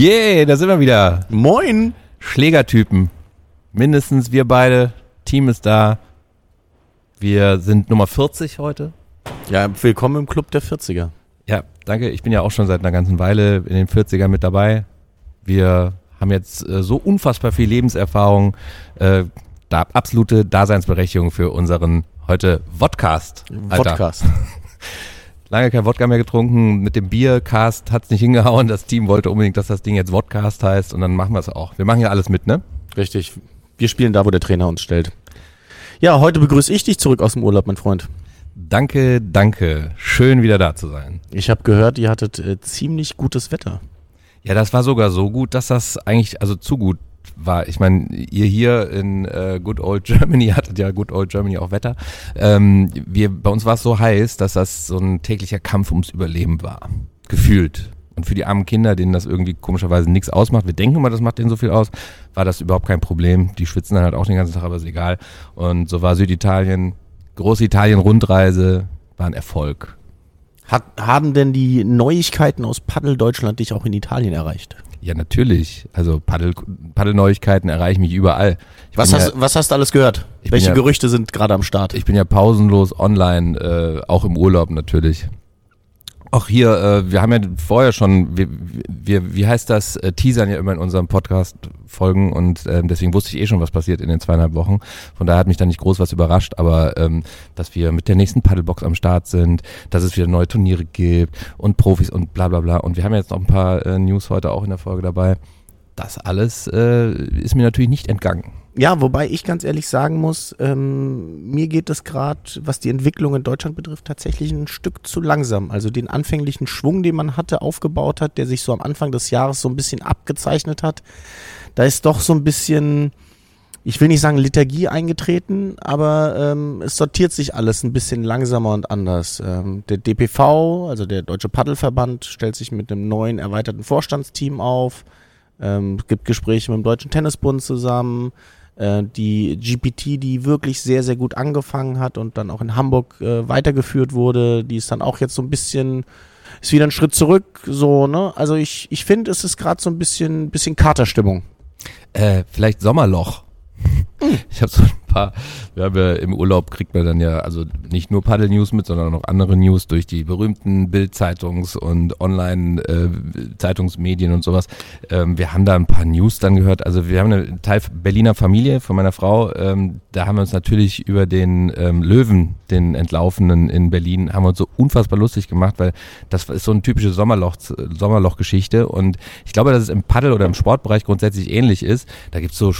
Yeah, da sind wir wieder. Moin. Schlägertypen. Mindestens wir beide. Team ist da. Wir sind Nummer 40 heute. Ja, willkommen im Club der 40er. Ja, danke. Ich bin ja auch schon seit einer ganzen Weile in den 40ern mit dabei. Wir haben jetzt äh, so unfassbar viel Lebenserfahrung. Äh, da absolute Daseinsberechtigung für unseren heute Vodcast. Alter. Podcast. Lange kein Wodka mehr getrunken. Mit dem Biercast hat's nicht hingehauen. Das Team wollte unbedingt, dass das Ding jetzt Vodcast heißt und dann machen wir es auch. Wir machen ja alles mit, ne? Richtig. Wir spielen da, wo der Trainer uns stellt. Ja, heute begrüße ich dich zurück aus dem Urlaub, mein Freund. Danke, danke. Schön wieder da zu sein. Ich habe gehört, ihr hattet äh, ziemlich gutes Wetter. Ja, das war sogar so gut, dass das eigentlich, also zu gut war. Ich meine, ihr hier in äh, Good Old Germany hattet ja Good Old Germany auch Wetter. Ähm, wir, bei uns war es so heiß, dass das so ein täglicher Kampf ums Überleben war. Gefühlt. Und für die armen Kinder, denen das irgendwie komischerweise nichts ausmacht, wir denken immer, das macht denen so viel aus, war das überhaupt kein Problem. Die schwitzen dann halt auch den ganzen Tag, aber ist egal. Und so war Süditalien, Großitalien-Rundreise, war ein Erfolg. Hat, haben denn die Neuigkeiten aus Paddel Deutschland dich auch in Italien erreicht? Ja, natürlich. Also Paddel, Paddelneuigkeiten erreichen mich überall. Ich Was hast, ja, was hast du alles gehört? Welche ja- Gerüchte sind gerade am Start? Ich bin ja pausenlos online, äh, auch im Urlaub natürlich. Auch hier, äh, wir haben ja vorher schon, wir, wir, wie heißt das, äh, teasern ja immer in unserem Podcast Folgen und ähm, deswegen wusste ich eh schon, was passiert in den zweieinhalb Wochen. Von daher hat mich da nicht groß was überrascht, aber ähm, dass wir mit der nächsten Paddlebox am Start sind, dass es wieder neue Turniere gibt und Profis und bla bla bla. Und wir haben jetzt noch ein paar äh, News heute auch in der Folge dabei. Das alles äh, ist mir natürlich nicht entgangen. Ja, wobei ich ganz ehrlich sagen muss, ähm, mir geht es gerade, was die Entwicklung in Deutschland betrifft, tatsächlich ein Stück zu langsam. Also den anfänglichen Schwung, den man hatte, aufgebaut hat, der sich so am Anfang des Jahres so ein bisschen abgezeichnet hat, da ist doch so ein bisschen, ich will nicht sagen Liturgie eingetreten, aber ähm, es sortiert sich alles ein bisschen langsamer und anders. Ähm, der DPV, also der Deutsche Paddelverband, stellt sich mit einem neuen erweiterten Vorstandsteam auf. Ähm, es gibt Gespräche mit dem Deutschen Tennisbund zusammen. Äh, die GPT, die wirklich sehr, sehr gut angefangen hat und dann auch in Hamburg äh, weitergeführt wurde, die ist dann auch jetzt so ein bisschen, ist wieder ein Schritt zurück, so, ne? Also ich, ich finde, es ist gerade so ein bisschen, bisschen Katerstimmung. Äh, vielleicht Sommerloch. Ich habe so ein paar, wir haben ja im Urlaub kriegt man dann ja also nicht nur Paddel-News mit, sondern auch andere News durch die berühmten Bild-Zeitungs- und Online-Zeitungsmedien und sowas. Ähm, wir haben da ein paar News dann gehört. Also wir haben eine Teil Berliner Familie von meiner Frau. Ähm, da haben wir uns natürlich über den ähm, Löwen, den Entlaufenen in Berlin, haben wir uns so unfassbar lustig gemacht, weil das ist so eine typische Sommerloch, Sommerloch-Geschichte. Und ich glaube, dass es im Paddel oder im Sportbereich grundsätzlich ähnlich ist. Da gibt's so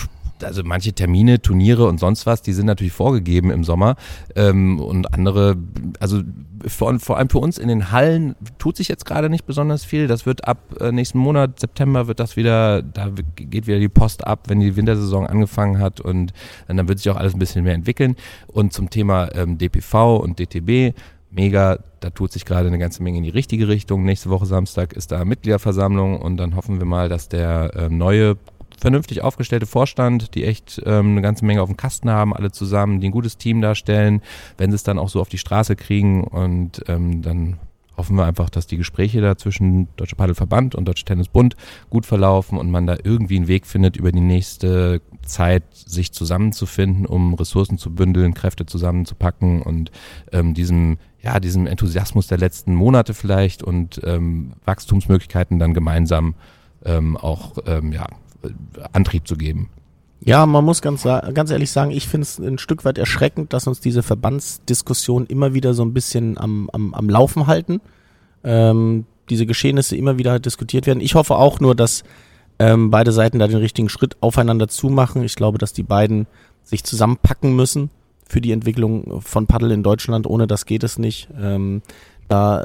also manche Termine, Turniere und sonst was, die sind natürlich vorgegeben im Sommer ähm, und andere, also vor, vor allem für uns in den Hallen tut sich jetzt gerade nicht besonders viel. Das wird ab äh, nächsten Monat, September wird das wieder, da geht wieder die Post ab, wenn die Wintersaison angefangen hat und äh, dann wird sich auch alles ein bisschen mehr entwickeln. Und zum Thema ähm, DPV und DTB, mega, da tut sich gerade eine ganze Menge in die richtige Richtung. Nächste Woche Samstag ist da Mitgliederversammlung und dann hoffen wir mal, dass der äh, neue vernünftig aufgestellte Vorstand, die echt ähm, eine ganze Menge auf dem Kasten haben, alle zusammen, die ein gutes Team darstellen, wenn sie es dann auch so auf die Straße kriegen und ähm, dann hoffen wir einfach, dass die Gespräche da zwischen Deutsche Paddelverband und Deutsche Tennisbund gut verlaufen und man da irgendwie einen Weg findet, über die nächste Zeit sich zusammenzufinden, um Ressourcen zu bündeln, Kräfte zusammenzupacken und ähm, diesem ja, diesem Enthusiasmus der letzten Monate vielleicht und ähm, Wachstumsmöglichkeiten dann gemeinsam ähm, auch ähm, ja, Antrieb zu geben. Ja, man muss ganz, ganz ehrlich sagen, ich finde es ein Stück weit erschreckend, dass uns diese Verbandsdiskussionen immer wieder so ein bisschen am, am, am Laufen halten. Ähm, diese Geschehnisse immer wieder diskutiert werden. Ich hoffe auch nur, dass ähm, beide Seiten da den richtigen Schritt aufeinander zumachen. Ich glaube, dass die beiden sich zusammenpacken müssen für die Entwicklung von Paddel in Deutschland. Ohne das geht es nicht. Ähm, da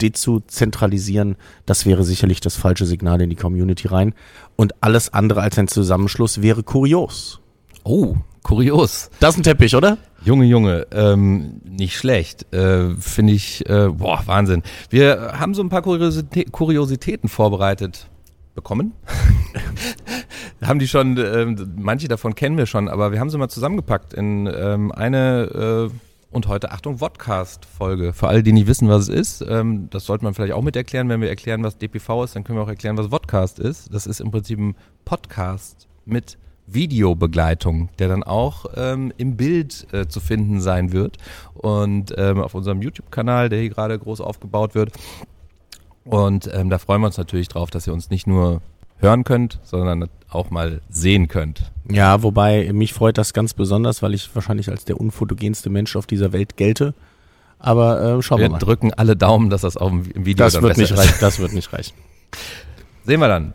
dezuzentralisieren, das wäre sicherlich das falsche Signal in die Community rein. Und alles andere als ein Zusammenschluss wäre kurios. Oh, kurios. Das ist ein Teppich, oder? Junge, Junge, ähm, nicht schlecht. Äh, Finde ich, äh, boah, Wahnsinn. Wir haben so ein paar Kuriositä Kuriositäten vorbereitet bekommen. haben die schon, ähm, manche davon kennen wir schon, aber wir haben sie mal zusammengepackt in ähm, eine äh, Und heute, Achtung, Vodcast-Folge. Für alle, die nicht wissen, was es ist, ähm, das sollte man vielleicht auch mit erklären. Wenn wir erklären, was DPV ist, dann können wir auch erklären, was Vodcast ist. Das ist im Prinzip ein Podcast mit Videobegleitung, der dann auch ähm, im Bild äh, zu finden sein wird. Und ähm, auf unserem YouTube-Kanal, der hier gerade groß aufgebaut wird. Und ähm, da freuen wir uns natürlich drauf, dass ihr uns nicht nur hören könnt, sondern auch mal sehen könnt. Ja, wobei mich freut das ganz besonders, weil ich wahrscheinlich als der unfotogenste Mensch auf dieser Welt gelte. Aber äh, schauen wir, Wir mal. drücken alle Daumen, dass das auch im im Video Das dann wird nicht ist. reichen. Das wird nicht reichen. Sehen wir dann.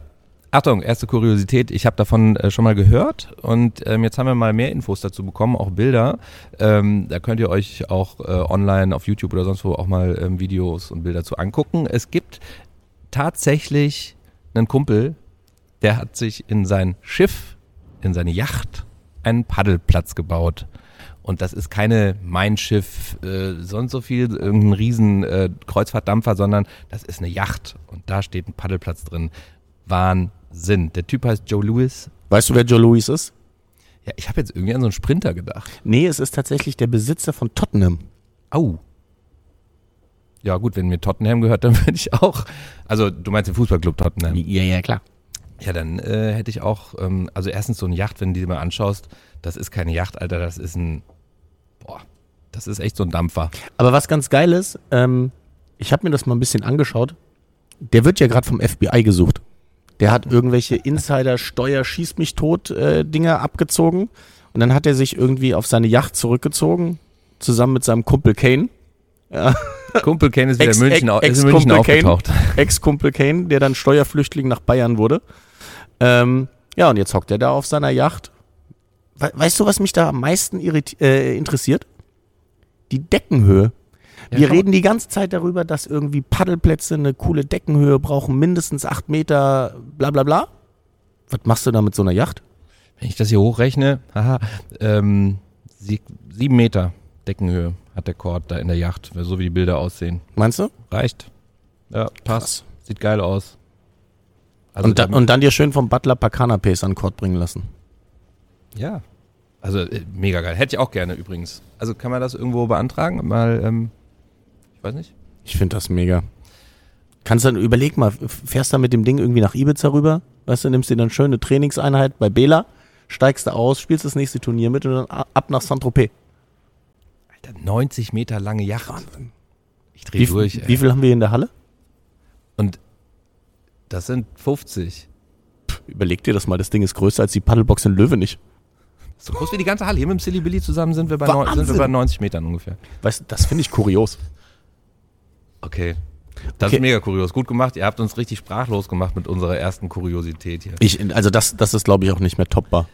Achtung, erste Kuriosität. Ich habe davon äh, schon mal gehört und ähm, jetzt haben wir mal mehr Infos dazu bekommen, auch Bilder. Ähm, da könnt ihr euch auch äh, online auf YouTube oder sonst wo auch mal ähm, Videos und Bilder zu angucken. Es gibt tatsächlich einen Kumpel, der hat sich in sein Schiff, in seine Yacht, einen Paddelplatz gebaut. Und das ist keine Mein Schiff, äh, sonst so viel, irgendein riesen äh, Kreuzfahrtdampfer, sondern das ist eine Yacht. Und da steht ein Paddelplatz drin. Wahnsinn. Der Typ heißt Joe Lewis. Weißt du, wer Joe Louis ist? Ja, ich habe jetzt irgendwie an so einen Sprinter gedacht. Nee, es ist tatsächlich der Besitzer von Tottenham. Au. Ja gut, wenn mir Tottenham gehört, dann würde ich auch. Also du meinst den Fußballclub Tottenham. Ja, ja, klar. Ja, dann äh, hätte ich auch, ähm, also erstens so eine Yacht, wenn du die mal anschaust, das ist keine Yacht, Alter, das ist ein, boah, das ist echt so ein Dampfer. Aber was ganz geil ist, ähm, ich habe mir das mal ein bisschen angeschaut. Der wird ja gerade vom FBI gesucht. Der hat irgendwelche Insider-Steuer schießt mich tot äh, abgezogen und dann hat er sich irgendwie auf seine Yacht zurückgezogen zusammen mit seinem Kumpel Kane, Kumpel Ken ist wieder Ex- in München, Ex- ist in München Ex-Kumpel Kane. aufgetaucht. Ex-Kumpel Kane, der dann Steuerflüchtling nach Bayern wurde. Ähm, ja, und jetzt hockt er da auf seiner Yacht. We weißt du, was mich da am meisten äh, interessiert? Die Deckenhöhe. Ja, Wir reden die ganze Zeit darüber, dass irgendwie Paddelplätze eine coole Deckenhöhe brauchen, mindestens acht Meter, bla bla bla. Was machst du da mit so einer Yacht? Wenn ich das hier hochrechne, haha, ähm, sie, sieben Meter Deckenhöhe hat der Cord da in der Yacht, so wie die Bilder aussehen. Meinst du? Reicht. Ja, passt. Sieht geil aus. Also und, dann, da- und dann dir schön vom Butler paar Canapés an Kord bringen lassen. ja, also äh, mega geil. Hätte ich auch gerne übrigens. Also kann man das irgendwo beantragen? Mal, ähm, ich weiß nicht. Ich finde das mega. Kannst dann, überleg mal, fährst da mit dem Ding irgendwie nach Ibiza rüber, weißt du, nimmst dir dann schöne Trainingseinheit bei Bela, steigst da aus, spielst das nächste Turnier mit und dann ab nach Saint-Tropez. Alter, 90 Meter lange Yacht. Ich dreh Wie, durch. ey. wie viel haben wir in der Halle? Und das sind 50. Überleg dir das mal, das Ding ist größer als die Paddlebox in Löwenich. So groß wie die ganze Halle. Hier mit dem Silly Billy zusammen sind wir bei, neun, sind wir Wahnsinn. bei 90 Metern ungefähr. Weißt du, das finde ich kurios. Okay. Das Okay. ist mega kurios. Gut gemacht. Ihr habt uns richtig sprachlos gemacht mit unserer ersten Kuriosität hier. Ich, also das, das ist, glaube ich, auch nicht mehr toppbar.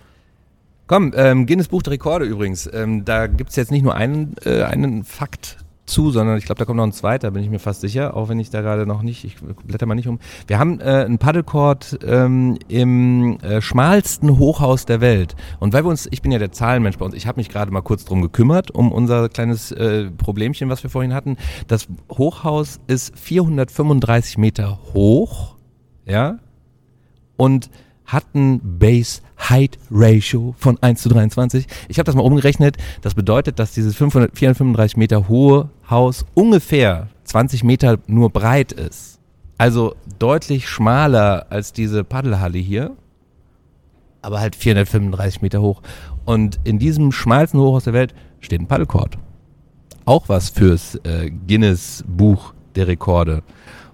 Komm, ähm, Guinness Buch der Rekorde übrigens. Ähm, da gibt's jetzt nicht nur einen, äh, einen Fakt zu, sondern ich glaube, da kommt noch ein zweiter, bin ich mir fast sicher, auch wenn ich da gerade noch nicht, ich blätter mal nicht um. Wir haben äh, einen Paddlecourt ähm, im äh, schmalsten Hochhaus der Welt. Und weil wir uns, ich bin ja der Zahlenmensch bei uns, ich habe mich gerade mal kurz drum gekümmert, um unser kleines äh, Problemchen, was wir vorhin hatten. Das Hochhaus ist 435 Meter hoch, ja, und hat ein Base Height Ratio von 1 zu 23. Ich habe das mal umgerechnet. Das bedeutet, dass dieses 500, 435 Meter hohe Haus ungefähr 20 Meter nur breit ist. Also deutlich schmaler als diese Paddelhalle hier. Aber halt 435 Meter hoch. Und in diesem schmalsten Hochhaus der Welt steht ein Paddlecourt. Auch was fürs äh, Guinness Buch der Rekorde.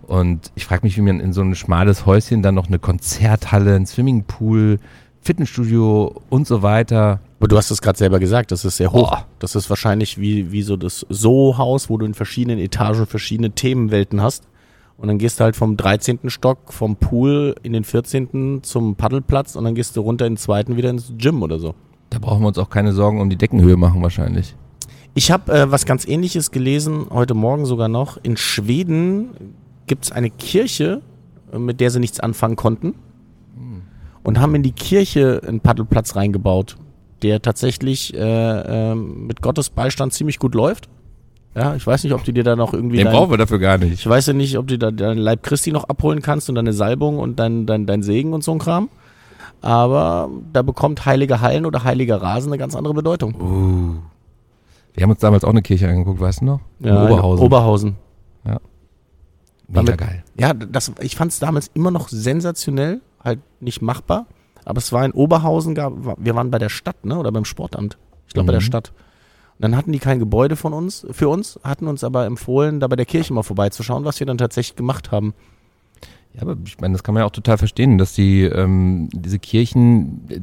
Und ich frage mich, wie man in so ein schmales Häuschen dann noch eine Konzerthalle, ein Swimmingpool, Fitnessstudio und so weiter. Aber du hast es gerade selber gesagt, das ist sehr hoch. Boah. Das ist wahrscheinlich wie, wie so das So-Haus, wo du in verschiedenen Etagen verschiedene Themenwelten hast. Und dann gehst du halt vom 13. Stock vom Pool in den 14. zum Paddelplatz und dann gehst du runter in den zweiten wieder ins Gym oder so. Da brauchen wir uns auch keine Sorgen um die Deckenhöhe machen wahrscheinlich. Ich habe äh, was ganz ähnliches gelesen, heute Morgen sogar noch. In Schweden gibt es eine Kirche, äh, mit der sie nichts anfangen konnten. Und haben in die Kirche einen Paddelplatz reingebaut, der tatsächlich äh, ähm, mit Gottes Beistand ziemlich gut läuft. Ja, ich weiß nicht, ob du dir da noch irgendwie. Den dein- brauchen wir dafür gar nicht. ich weiß ja nicht, ob du da deinen Leib Christi noch abholen kannst und deine Salbung und dein, dein, dein Segen und so ein Kram. Aber da bekommt heilige Hallen oder heiliger Rasen eine ganz andere Bedeutung. Uh. Wir haben uns damals auch eine Kirche angeguckt, weißt du noch? In Ja, Oberhausen. Oberhausen. Mega damit- geil. Ja, das, ich fand es damals immer noch sensationell, halt nicht machbar. Aber es war in Oberhausen, gab, wir waren bei der Stadt, ne? Oder beim Sportamt. Ich glaube bei der Mhm. Stadt. Und dann hatten die kein Gebäude von uns, für uns, hatten uns aber empfohlen, da bei der Kirche mal vorbeizuschauen, was wir dann tatsächlich gemacht haben. Ja, aber ich meine, das kann man ja auch total verstehen, dass die ähm, diese Kirchen, äh,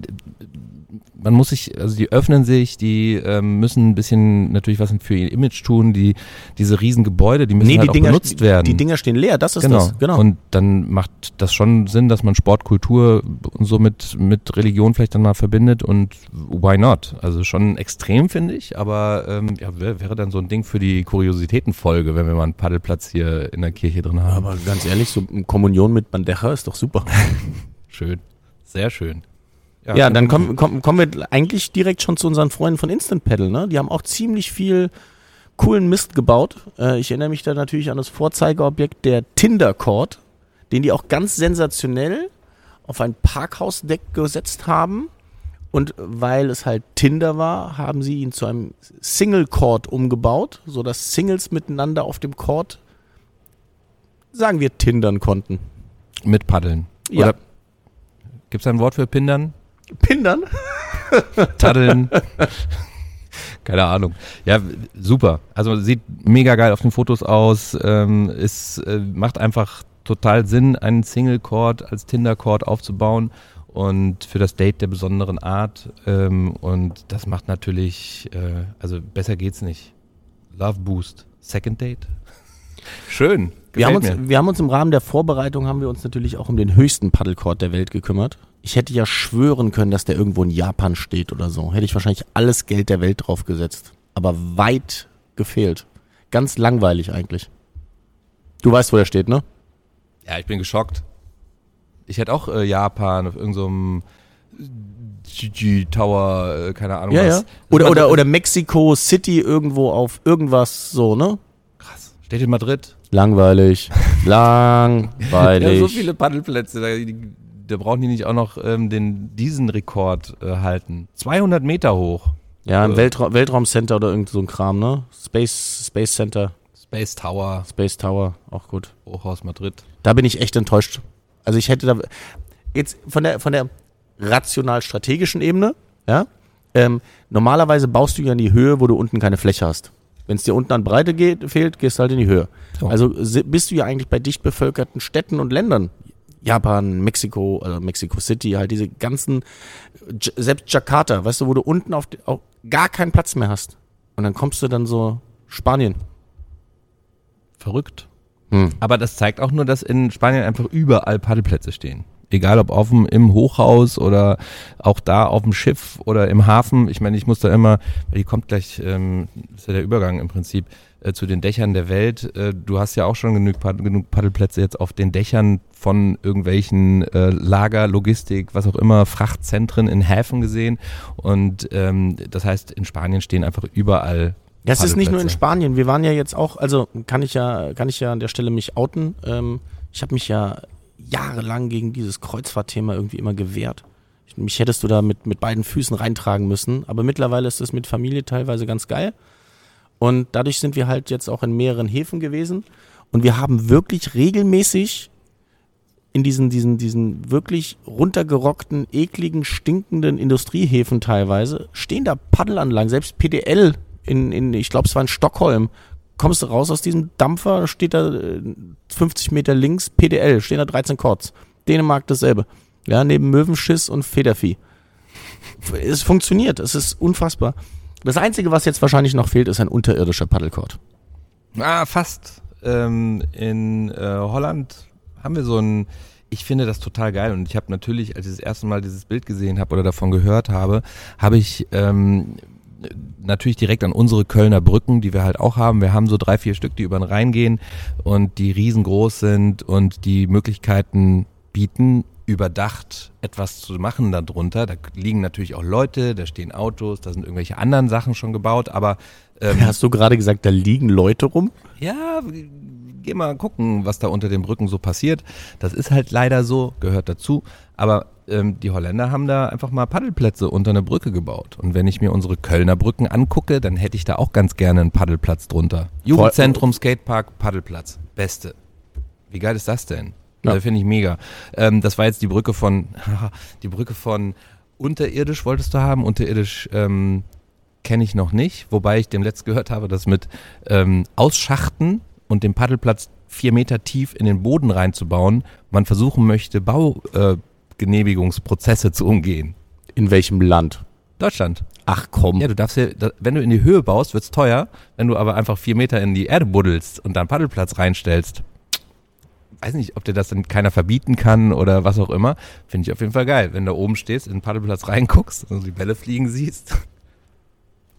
man muss sich, also die öffnen sich, die ähm, müssen ein bisschen natürlich was für ihr Image tun, die diese riesen Gebäude, die müssen Nee, halt die auch Dinger, benutzt werden. die Dinger stehen leer, das ist genau. das. Genau. Und dann macht das schon Sinn, dass man Sport, Kultur und so mit, mit Religion vielleicht dann mal verbindet und why not? Also schon extrem, finde ich, aber ähm, ja, wär, wäre dann so ein Ding für die Kuriositätenfolge, wenn wir mal einen Paddelplatz hier in der Kirche drin haben. aber ganz ehrlich, so Kommunion mit Bandeja ist doch super. schön. Sehr schön. Ja, dann kommen, kommen, kommen wir eigentlich direkt schon zu unseren Freunden von Instant Paddle. Ne? Die haben auch ziemlich viel coolen Mist gebaut. Äh, ich erinnere mich da natürlich an das Vorzeigeobjekt der Tinder Court, den die auch ganz sensationell auf ein Parkhausdeck gesetzt haben. Und weil es halt Tinder war, haben sie ihn zu einem Single Court umgebaut, sodass Singles miteinander auf dem Court, sagen wir, tindern konnten. Mit Paddeln. Ja. Oder gibt's da ein Wort für Pindern? Pindern? Taddeln? Keine Ahnung. Ja, super. Also sieht mega geil auf den Fotos aus. Ähm, es äh, macht einfach total Sinn, einen Single Chord als Tinder Chord aufzubauen und für das Date der besonderen Art. Ähm, und das macht natürlich, äh, also besser geht's nicht. Love Boost. Second Date. Schön. Wir haben, uns, wir haben uns im Rahmen der Vorbereitung haben wir uns natürlich auch um den höchsten Paddlecourt der Welt gekümmert. Ich hätte ja schwören können, dass der irgendwo in Japan steht oder so. Hätte ich wahrscheinlich alles Geld der Welt drauf gesetzt. Aber weit gefehlt. Ganz langweilig eigentlich. Du weißt, wo der steht, ne? Ja, ich bin geschockt. Ich hätte auch äh, Japan auf irgendeinem GG Tower, äh, keine Ahnung Ja, was. ja. Oder, oder, oder Mexico City irgendwo auf irgendwas so, ne? Krass. Steht in Madrid. Langweilig. Ja, Langweilig. so viele Paddelplätze. Da, da brauchen die nicht auch noch ähm, den, diesen Rekord äh, halten. 200 Meter hoch. Ja, im Äh. Weltra Weltraumcenter oder irgend so ein Kram, ne? Space, Space Center, Space Tower, Space Tower, auch gut. Hochhaus Madrid. Da bin ich echt enttäuscht. Also ich hätte da jetzt von der von der rational-strategischen Ebene, ja. Ähm, normalerweise baust du ja in die Höhe, wo du unten keine Fläche hast. Wenn es dir unten an Breite geht, fehlt, gehst du halt in die Höhe. So. Also bist du ja eigentlich bei dicht bevölkerten Städten und Ländern. Japan, Mexiko, also Mexico City, halt diese ganzen, selbst Jakarta, weißt du, wo du unten auf, auf gar keinen Platz mehr hast. Und dann kommst du dann so Spanien. Verrückt. Hm. Aber das zeigt auch nur, dass in Spanien einfach überall Paddelplätze stehen. Egal ob dem, im Hochhaus oder auch da auf dem Schiff oder im Hafen. Ich meine, ich muss da immer, weil die kommt gleich, ähm, ist ja der Übergang im Prinzip, äh, zu den Dächern der Welt. Äh, du hast ja auch schon genug, genug Paddelplätze jetzt auf den Dächern von irgendwelchen äh, Lager, Logistik, was auch immer, Frachtzentren in Häfen gesehen. Und ähm, das heißt, in Spanien stehen einfach überall Ja, es ist nicht nur in. Spanien. Wir waren ja jetzt auch, also kann ich ja, kann ich ja an der Stelle mich outen. Ähm, ich habe mich ja jahrelang gegen dieses Kreuzfahrtthema irgendwie immer gewehrt. Ich, mich hättest du da mit, mit beiden Füßen reintragen müssen. Aber mittlerweile ist es mit Familie teilweise ganz geil. Und dadurch sind wir halt jetzt auch in mehreren Häfen gewesen. Und wir haben wirklich regelmäßig in diesen, diesen, diesen wirklich runtergerockten, ekligen, stinkenden Industriehäfen teilweise, stehen da Paddelanlagen, selbst PDL in, in ich glaube, es war in Stockholm. Kommst du raus aus diesem Dampfer, steht da äh, 50 Meter links PDL, stehen da 13 Chords. Dänemark dasselbe. Ja, neben Möwenschiss und Federvieh. Es funktioniert, es ist unfassbar. Das Einzige, was jetzt wahrscheinlich noch fehlt, ist ein unterirdischer Paddelcourt. Ah, fast. Ähm, in äh, Holland haben wir so ein, ich finde das total geil und ich habe natürlich, als ich das erste Mal dieses Bild gesehen habe oder davon gehört habe, habe ich ähm, natürlich direkt an unsere Kölner Brücken, die wir halt auch haben. Wir haben so drei, vier Stück, die über den Rhein gehen und die riesengroß sind und die Möglichkeiten bieten, überdacht, etwas zu machen darunter. Da liegen natürlich auch Leute, da stehen Autos, da sind irgendwelche anderen Sachen schon gebaut, aber ähm, Hast du gerade gesagt, da liegen Leute rum? Ja, geh mal gucken, was da unter den Brücken so passiert. Das ist halt leider so, gehört dazu. Aber ähm, die Holländer haben da einfach mal Paddelplätze unter eine Brücke gebaut. Und wenn ich mir unsere Kölner Brücken angucke, dann hätte ich da auch ganz gerne einen Paddelplatz drunter. Jugendzentrum, Skatepark, Paddelplatz. Beste. Wie geil ist das denn? Ja. Finde ich mega. Ähm, das war jetzt die Brücke von, die Brücke von unterirdisch wolltest du haben. Unterirdisch ähm, kenne ich noch nicht, wobei ich dem letzt gehört habe, dass mit ähm, Ausschachten und dem Paddelplatz vier Meter tief in den Boden reinzubauen, man versuchen möchte, Baugenehmigungsprozesse äh, zu umgehen. In welchem Land? Deutschland. Ach komm. Ja, du darfst ja, wenn du in die Höhe baust, wird's teuer. Wenn du aber einfach vier Meter in die Erde buddelst und da einen Paddelplatz reinstellst, weiß nicht, ob dir das dann keiner verbieten kann oder was auch immer. Finde ich auf jeden Fall geil. Wenn du oben stehst, in den Paddelplatz reinguckst und die Bälle fliegen siehst.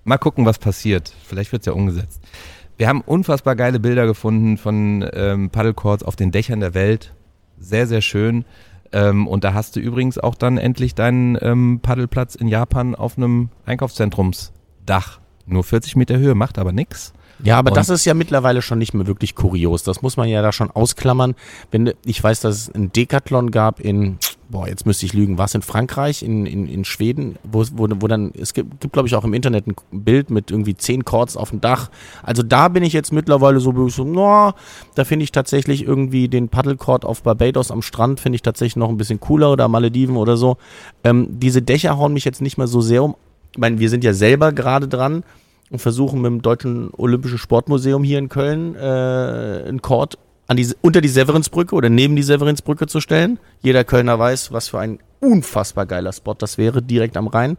Mal gucken, was passiert. Vielleicht wird's ja umgesetzt. Wir haben unfassbar geile Bilder gefunden von ähm, Paddlecourts auf den Dächern der Welt. Sehr, sehr schön. Ähm, und da hast du übrigens auch dann endlich deinen ähm, Paddelplatz in Japan auf einem Einkaufszentrumsdach. Nur 40 Meter Höhe, macht aber nix. Ja, aber und das ist ja mittlerweile schon nicht mehr wirklich kurios. Das muss man ja da schon ausklammern. Wenn ich weiß, dass es ein Decathlon gab in boah, jetzt müsste ich lügen, war es in Frankreich, in, in, in Schweden, wo, wo, wo dann, es gibt, gibt glaube ich auch im Internet ein Bild mit irgendwie zehn Chords auf dem Dach. Also da bin ich jetzt mittlerweile so, so no, da finde ich tatsächlich irgendwie den Paddlecord auf Barbados am Strand, finde ich tatsächlich noch ein bisschen cooler oder Malediven oder so. Ähm, diese Dächer hauen mich jetzt nicht mehr so sehr um. Ich meine, wir sind ja selber gerade dran und versuchen mit dem Deutschen Olympischen Sportmuseum hier in Köln äh, einen Court an die, unter die Severinsbrücke oder neben die Severinsbrücke zu stellen. Jeder Kölner weiß, was für ein unfassbar geiler Spot das wäre, direkt am Rhein.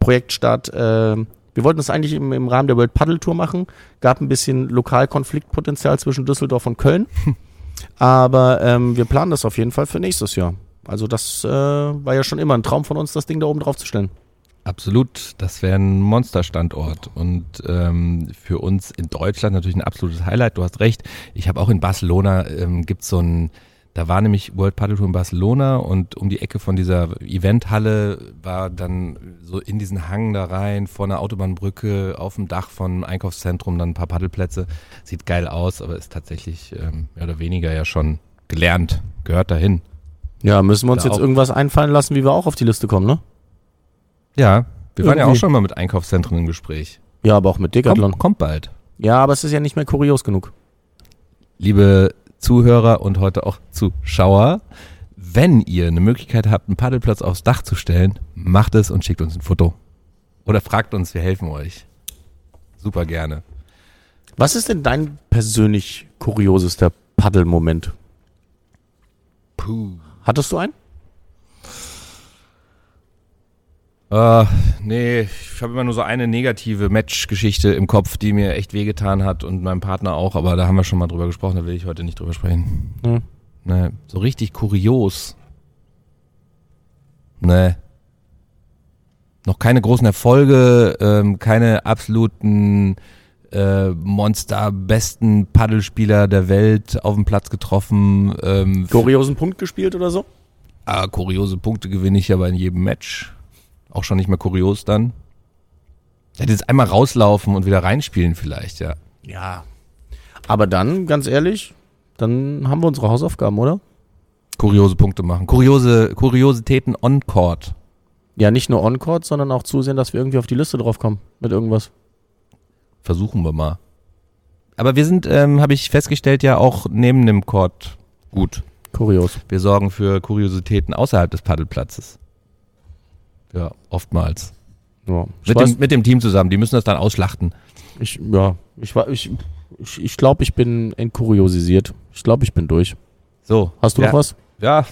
Projektstart, äh, wir wollten das eigentlich im, im Rahmen der World Paddle Tour machen, gab ein bisschen Lokalkonfliktpotenzial zwischen Düsseldorf und Köln. Aber ähm, wir planen das auf jeden Fall für nächstes Jahr. Also das äh, war ja schon immer ein Traum von uns, das Ding da oben drauf zu stellen. Absolut, das wäre ein Monsterstandort und ähm, für uns in Deutschland natürlich ein absolutes Highlight. Du hast recht. Ich habe auch in Barcelona ähm, gibt's so ein, da war nämlich World Paddle Tour in Barcelona und um die Ecke von dieser Eventhalle war dann so in diesen Hang da rein vor einer Autobahnbrücke auf dem Dach von Einkaufszentrum dann ein paar Paddelplätze. Sieht geil aus, aber ist tatsächlich ähm, mehr oder weniger ja schon gelernt, gehört dahin. Ja, müssen wir uns da jetzt irgendwas einfallen lassen, wie wir auch auf die Liste kommen, ne? Ja, wir waren ja auch schon mal mit Einkaufszentren im Gespräch. Ja, aber auch mit Decathlon. Kommt, kommt bald. Ja, aber es ist ja nicht mehr kurios genug. Liebe Zuhörer und heute auch Zuschauer, wenn ihr eine Möglichkeit habt, einen Paddelplatz aufs Dach zu stellen, macht es und schickt uns ein Foto. Oder fragt uns, wir helfen euch. Super gerne. Was ist denn dein persönlich kuriosester Paddelmoment? Puh. Hattest du einen? Uh, nee, ich habe immer nur so eine negative Match-Geschichte im Kopf, die mir echt wehgetan hat und meinem Partner auch, aber da haben wir schon mal drüber gesprochen, da will ich heute nicht drüber sprechen. Hm. Nee, so richtig kurios. Nee. Noch keine großen Erfolge, ähm, keine absoluten äh, Monster, besten Paddelspieler der Welt auf dem Platz getroffen. Ähm, Kuriosen Punkt gespielt oder so? Ah, kuriose Punkte gewinne ich aber in jedem Match. Auch schon nicht mehr kurios dann. Ja, jetzt einmal rauslaufen und wieder reinspielen vielleicht, ja. Ja. Aber dann, ganz ehrlich, dann haben wir unsere Hausaufgaben, oder? Kuriose Punkte machen. Kuriose, Kuriositäten on-court. Ja, nicht nur on-court, sondern auch zusehen, dass wir irgendwie auf die Liste draufkommen mit irgendwas. Versuchen wir mal. Aber wir sind, ähm, habe ich festgestellt, ja auch neben dem Court gut. Kurios. Wir sorgen für Kuriositäten außerhalb des Paddelplatzes. Ja, oftmals. Ja. Mit, dem, mit dem Team zusammen, die müssen das dann ausschlachten. Ich, ja, ich war, ich, ich, ich glaube, ich bin entkuriosisiert. Ich glaube, ich bin durch. So. Hast du ja, noch was? Ja,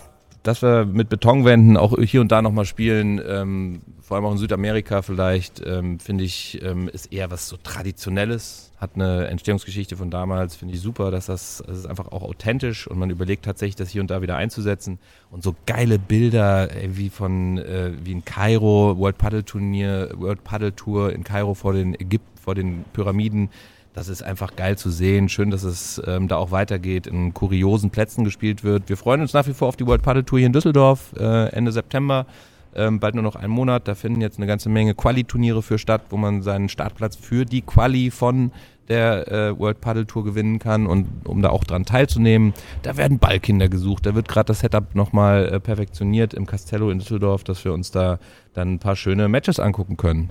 dass wir mit Betonwänden auch hier und da nochmal spielen, ähm, vor allem auch in Südamerika vielleicht, ähm, finde ich, ähm, ist eher was so Traditionelles, hat eine Entstehungsgeschichte von damals, finde ich super, dass das, das ist einfach auch authentisch und man überlegt tatsächlich, das hier und da wieder einzusetzen. Und so geile Bilder wie von, äh, wie in Kairo, World Paddle Turnier, World Paddle Tour in Kairo vor den Ägypten, vor den Pyramiden, das ist einfach geil zu sehen. Schön, dass es ähm, da auch weitergeht, in kuriosen Plätzen gespielt wird. Wir freuen uns nach wie vor auf die World Paddle Tour hier in Düsseldorf äh, Ende September. Ähm, bald nur noch einen Monat. Da finden jetzt eine ganze Menge Quali-Turniere für statt, wo man seinen Startplatz für die Quali von der äh, World Paddle Tour gewinnen kann und um da auch dran teilzunehmen. Da werden Ballkinder gesucht. Da wird gerade das Setup nochmal äh, perfektioniert im Castello in Düsseldorf, dass wir uns da dann ein paar schöne Matches angucken können.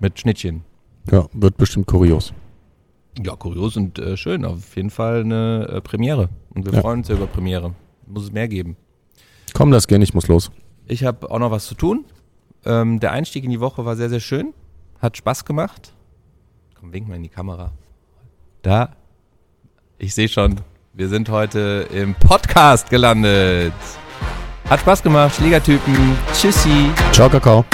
Mit Schnittchen. Ja, wird bestimmt kurios. Ja, kurios und äh, schön. Auf jeden Fall eine äh, Premiere. Und wir Ja. freuen uns ja über Premiere. Muss es mehr geben. Komm, das gehen, ich muss los. Ich habe auch noch was zu tun. Ähm, der Einstieg in die Woche war sehr, sehr schön. Hat Spaß gemacht. Komm, wink mal in die Kamera. Da. Ich sehe schon, wir sind heute im Podcast gelandet. Hat Spaß gemacht, Schlägertypen. Tschüssi. Ciao, Kakao.